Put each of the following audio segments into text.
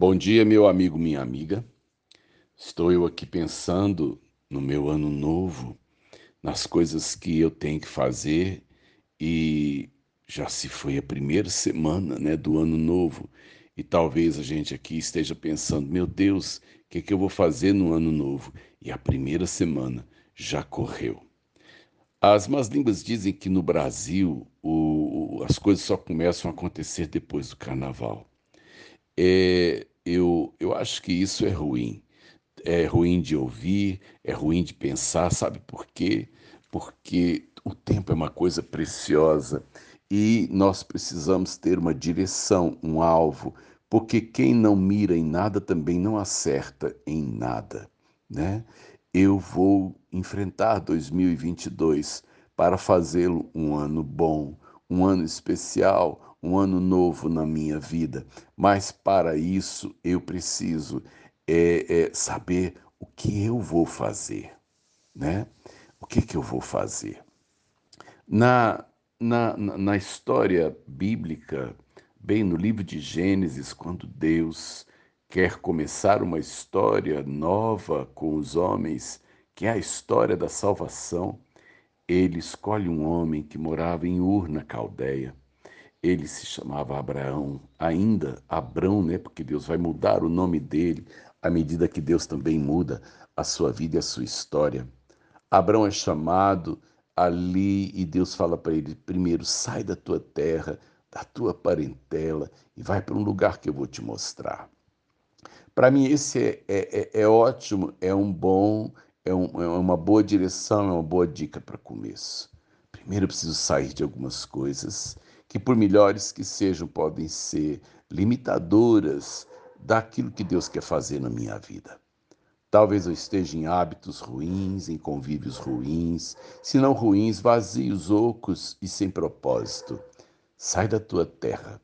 Bom dia, meu amigo, minha amiga. Estou eu aqui pensando no meu ano novo, nas coisas que eu tenho que fazer e já se foi a primeira semana, né, do ano novo e talvez a gente aqui esteja pensando, meu Deus, o que, que eu vou fazer no ano novo? E a primeira semana já correu. As más línguas dizem que no Brasil o, as coisas só começam a acontecer depois do carnaval. É, eu, eu acho que isso é ruim. É ruim de ouvir, é ruim de pensar, sabe por quê? Porque o tempo é uma coisa preciosa e nós precisamos ter uma direção, um alvo, porque quem não mira em nada também não acerta em nada, né? Eu vou enfrentar 2022 para fazê-lo um ano bom, um ano especial, um ano novo na minha vida. Mas para isso eu preciso é, é, saber o que eu vou fazer, né? O que, que eu vou fazer? Na, na, na história bíblica, bem no livro de Gênesis, quando Deus quer começar uma história nova com os homens, que é a história da salvação, ele escolhe um homem que morava em Ur, na Caldeia. Ele se chamava Abraão, ainda Abrão, né? Porque Deus vai mudar o nome dele à medida que Deus também muda a sua vida e a sua história. Abrão é chamado ali e Deus fala para ele: primeiro, sai da tua terra, da tua parentela e vai para um lugar que eu vou te mostrar. Para mim, esse é, é, é, é ótimo, é um bom é, um, é uma boa direção, é uma boa dica para começo. Primeiro eu preciso sair de algumas coisas que, por melhores que sejam, podem ser limitadoras daquilo que Deus quer fazer na minha vida. Talvez eu esteja em hábitos ruins, em convívios ruins, se não ruins, vazios, ocos e sem propósito. Sai da tua terra,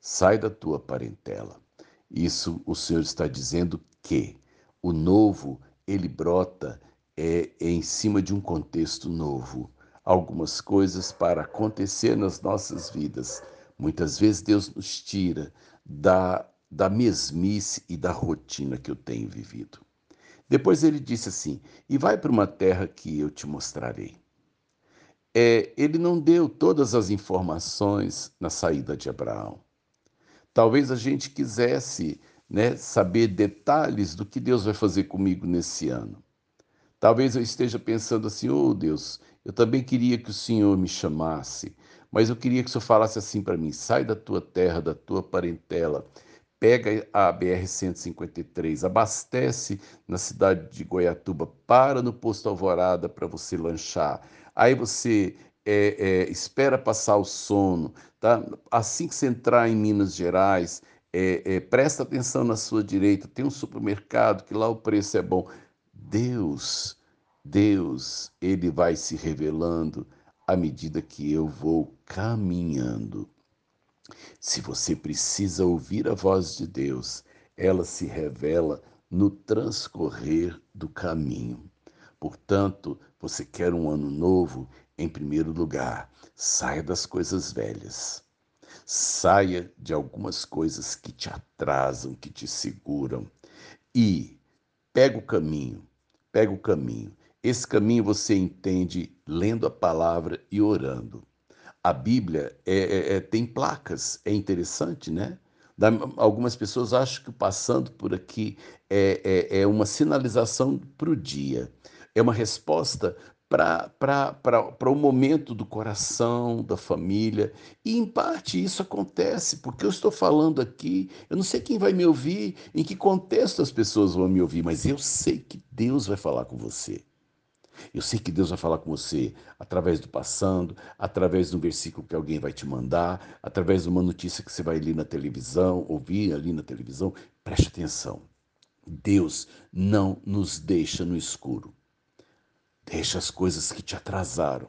sai da tua parentela. Isso o Senhor está dizendo que o novo ele brota é, é em cima de um contexto novo. Algumas coisas para acontecer nas nossas vidas. Muitas vezes Deus nos tira da, da mesmice e da rotina que eu tenho vivido. Depois ele disse assim: E vai para uma terra que eu te mostrarei. É, ele não deu todas as informações na saída de Abraão. Talvez a gente quisesse né, saber detalhes do que Deus vai fazer comigo nesse ano. Talvez eu esteja pensando assim: oh Deus, eu também queria que o Senhor me chamasse, mas eu queria que o Senhor falasse assim para mim: sai da tua terra, da tua parentela, pega a BR-153, abastece na cidade de Goiatuba, para no posto Alvorada para você lanchar. Aí você é, é, espera passar o sono, tá? Assim que você entrar em Minas Gerais, é, presta atenção na sua direita, tem um supermercado que lá o preço é bom. Deus, Deus, ele vai se revelando à medida que eu vou caminhando. Se você precisa ouvir a voz de Deus, ela se revela no transcorrer do caminho. Portanto, você quer um ano novo? Em primeiro lugar, saia das coisas velhas. Saia de algumas coisas que te atrasam, que te seguram e pega o caminho, pega o caminho. Esse caminho você entende lendo a palavra e orando. A Bíblia é, é, é, tem placas, é interessante, né? Algumas pessoas acham que passando por aqui é, é, é uma sinalização para o dia, é uma resposta para o momento do coração, da família. E, em parte, isso acontece, porque eu estou falando aqui, eu não sei quem vai me ouvir, em que contexto as pessoas vão me ouvir, mas eu sei que Deus vai falar com você. Eu sei que Deus vai falar com você através do passando, através de um versículo que alguém vai te mandar, através de uma notícia que você vai ler na televisão, ouvir ali na televisão. Preste atenção. Deus não nos deixa no escuro. Deixa as coisas que te atrasaram,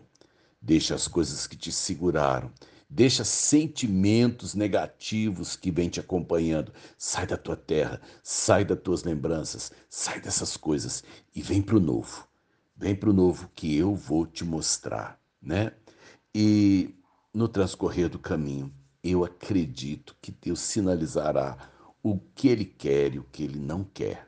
deixa as coisas que te seguraram, deixa sentimentos negativos que vêm te acompanhando. Sai da tua terra, sai das tuas lembranças, sai dessas coisas e vem para o novo. Vem para o novo que eu vou te mostrar, né? E no transcorrer do caminho, eu acredito que Deus sinalizará o que ele quer e o que ele não quer.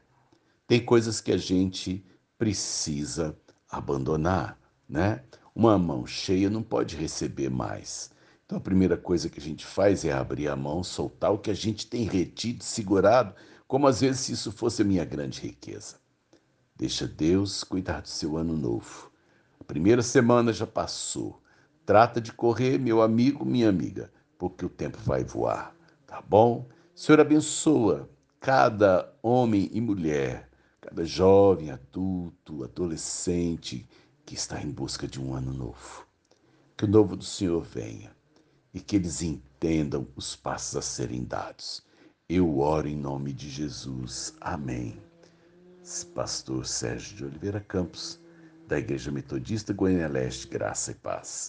Tem coisas que a gente precisa abandonar, né? Uma mão cheia não pode receber mais. Então a primeira coisa que a gente faz é abrir a mão, soltar o que a gente tem retido, segurado, como às vezes se isso fosse a minha grande riqueza. Deixa Deus cuidar do seu ano novo. A primeira semana já passou. Trata de correr, meu amigo, minha amiga, porque o tempo vai voar, tá bom? Senhor abençoa cada homem e mulher, cada jovem, adulto, adolescente que está em busca de um ano novo. Que o novo do Senhor venha e que eles entendam os passos a serem dados. Eu oro em nome de Jesus. Amém. Pastor Sérgio de Oliveira Campos, da Igreja Metodista Goiânia Leste, Graça e Paz.